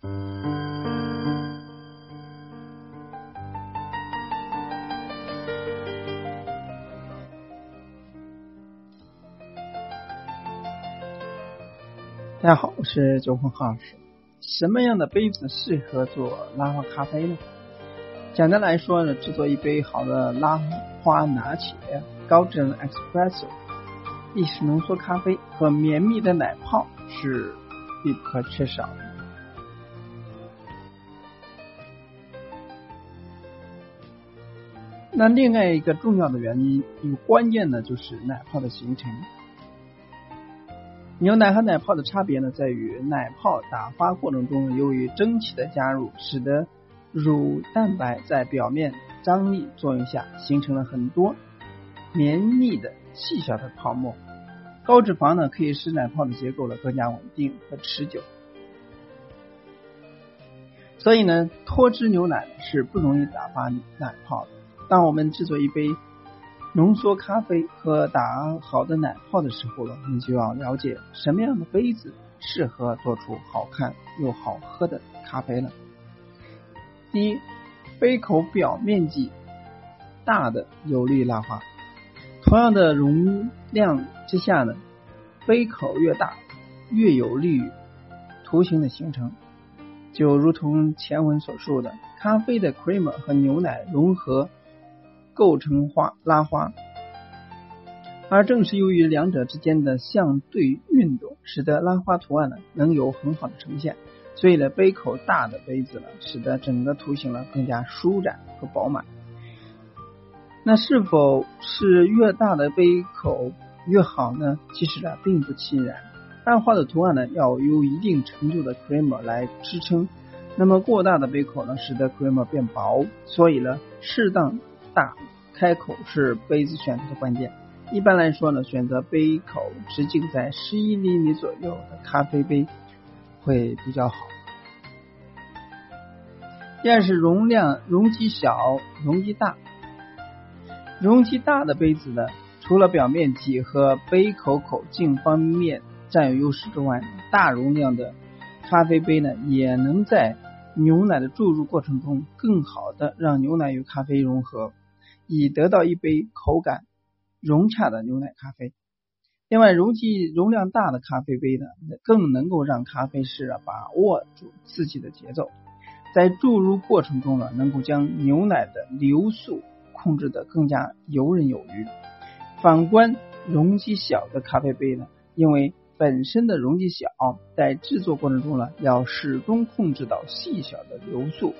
大家好，我是九峰老师。什么样的杯子适合做拉花咖啡呢？简单来说呢，制作一杯好的拉花拿铁、高质量 espresso、意式浓缩咖啡和绵密的奶泡是必不可缺少的。那另外一个重要的原因与关键呢，就是奶泡的形成。牛奶和奶泡的差别呢，在于奶泡打发过程中，由于蒸汽的加入，使得乳蛋白在表面张力作用下，形成了很多绵密的细小的泡沫。高脂肪呢，可以使奶泡的结构呢更加稳定和持久。所以呢，脱脂牛奶是不容易打发奶泡的。当我们制作一杯。浓缩咖啡和打好的奶泡的时候呢，你就要了解什么样的杯子适合做出好看又好喝的咖啡了。第一，杯口表面积大的有利拉花。同样的容量之下呢，杯口越大，越有利于图形的形成。就如同前文所述的，咖啡的 creamer 和牛奶融合。构成花拉花，而正是由于两者之间的相对运动，使得拉花图案呢能有很好的呈现。所以呢，杯口大的杯子呢，使得整个图形呢更加舒展和饱满。那是否是越大的杯口越好呢？其实呢，并不尽然。拉花的图案呢，要有一定程度的 creamer 来支撑。那么过大的杯口呢，使得 creamer 变薄。所以呢，适当。大开口是杯子选择的关键。一般来说呢，选择杯口直径在十一厘米左右的咖啡杯会比较好。第二是容量容积小、容积大。容积大的杯子呢，除了表面积和杯口口径方面占有优势之外，大容量的咖啡杯呢，也能在牛奶的注入过程中更好的让牛奶与咖啡融合。以得到一杯口感融洽的牛奶咖啡。另外，容积容量大的咖啡杯呢，更能够让咖啡师啊把握住自己的节奏，在注入过程中呢，能够将牛奶的流速控制的更加游刃有余。反观容积小的咖啡杯呢，因为本身的容积小，在制作过程中呢，要始终控制到细小的流速。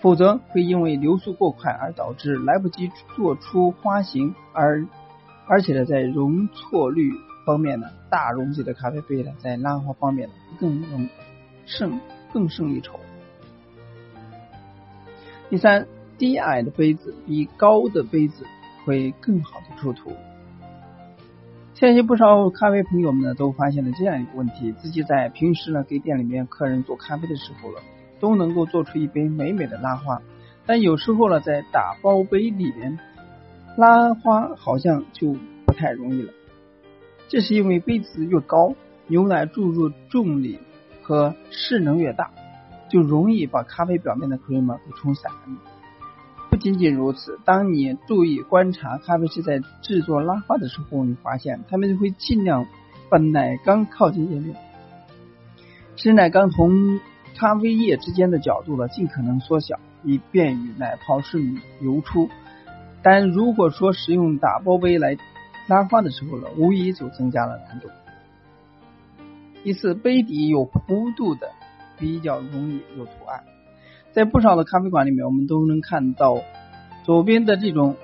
否则会因为流速过快而导致来不及做出花型，而而且呢，在容错率方面呢，大容积的咖啡杯呢，在拉花方面，更能胜更胜一筹。第三，低矮的杯子比高的杯子会更好的出图。相信不少咖啡朋友们呢，都发现了这样一个问题：自己在平时呢，给店里面客人做咖啡的时候了。都能够做出一杯美美的拉花，但有时候呢，在打包杯里面拉花好像就不太容易了。这是因为杯子越高，牛奶注入重力和势能越大，就容易把咖啡表面的 cream 给冲散。不仅仅如此，当你注意观察咖啡师在制作拉花的时候，你发现他们会尽量把奶缸靠近液面，使奶缸从咖啡液之间的角度呢，尽可能缩小，以便于奶泡顺利流出。但如果说使用打包杯来拉花的时候呢，无疑就增加了难度。第四，杯底有弧度的比较容易有图案。在不少的咖啡馆里面，我们都能看到左边的这种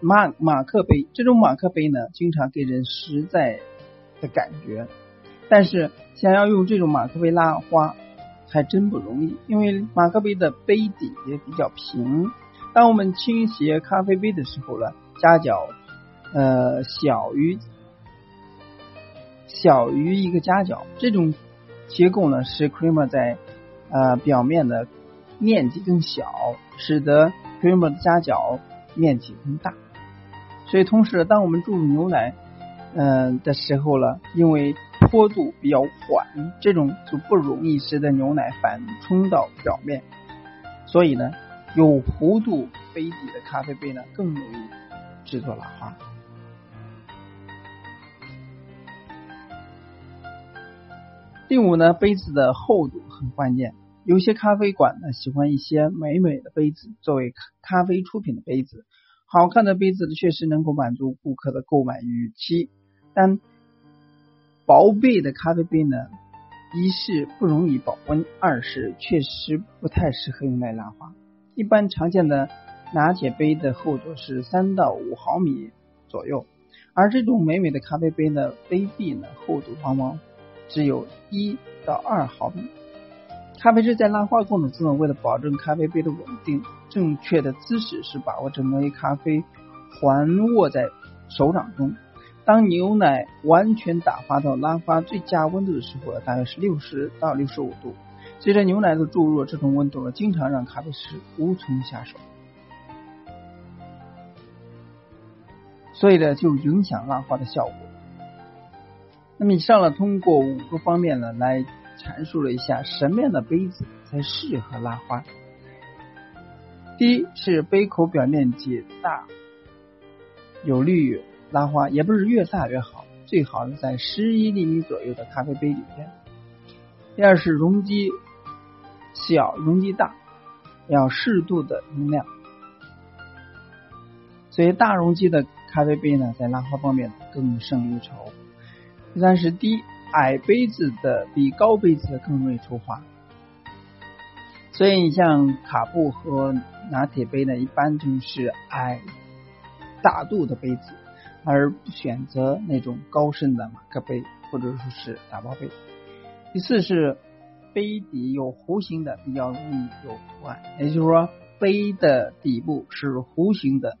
马马克杯，这种马克杯呢，经常给人实在的感觉。但是想要用这种马克杯拉花，还真不容易，因为马克杯的杯底也比较平。当我们倾斜咖啡杯的时候呢，夹角呃小于小于一个夹角，这种结构呢使 creamer 在呃表面的面积更小，使得 creamer 的夹角面积更大。所以同时，当我们注入牛奶嗯的时候呢，因为坡度比较缓，这种就不容易使得牛奶反冲到表面。所以呢，有弧度杯底的咖啡杯呢，更容易制作拉花。第五呢，杯子的厚度很关键。有些咖啡馆呢，喜欢一些美美的杯子作为咖啡出品的杯子。好看的杯子确实能够满足顾客的购买预期，但薄背的咖啡杯呢，一是不容易保温，二是确实不太适合用来拉花。一般常见的拿铁杯的厚度是三到五毫米左右，而这种美美的咖啡杯呢，杯壁呢厚度往往。只有一到二毫米。咖啡师在拉花过程中，为了保证咖啡杯的稳定，正确的姿势是把握整杯咖啡环握在手掌中。当牛奶完全打发到拉花最佳温度的时候，大约是六十到六十五度。随着牛奶的注入，这种温度呢，经常让咖啡师无从下手，所以呢，就影响拉花的效果。那么以上呢，通过五个方面呢，来阐述了一下什么样的杯子才适合拉花。第一是杯口表面积大，有利于拉花，也不是越大越好，最好是在十一厘米左右的咖啡杯里边。第二是容积小，容积大，要适度的容量，所以大容积的咖啡杯呢，在拉花方面更胜一筹。第三是低矮杯子的比高杯子的更容易出花，所以你像卡布和拿铁杯呢，一般就是矮大度的杯子，而不选择那种高深的马克杯或者说是打包杯。第四是杯底有弧形的比较容易有图案，也就是说杯的底部是弧形的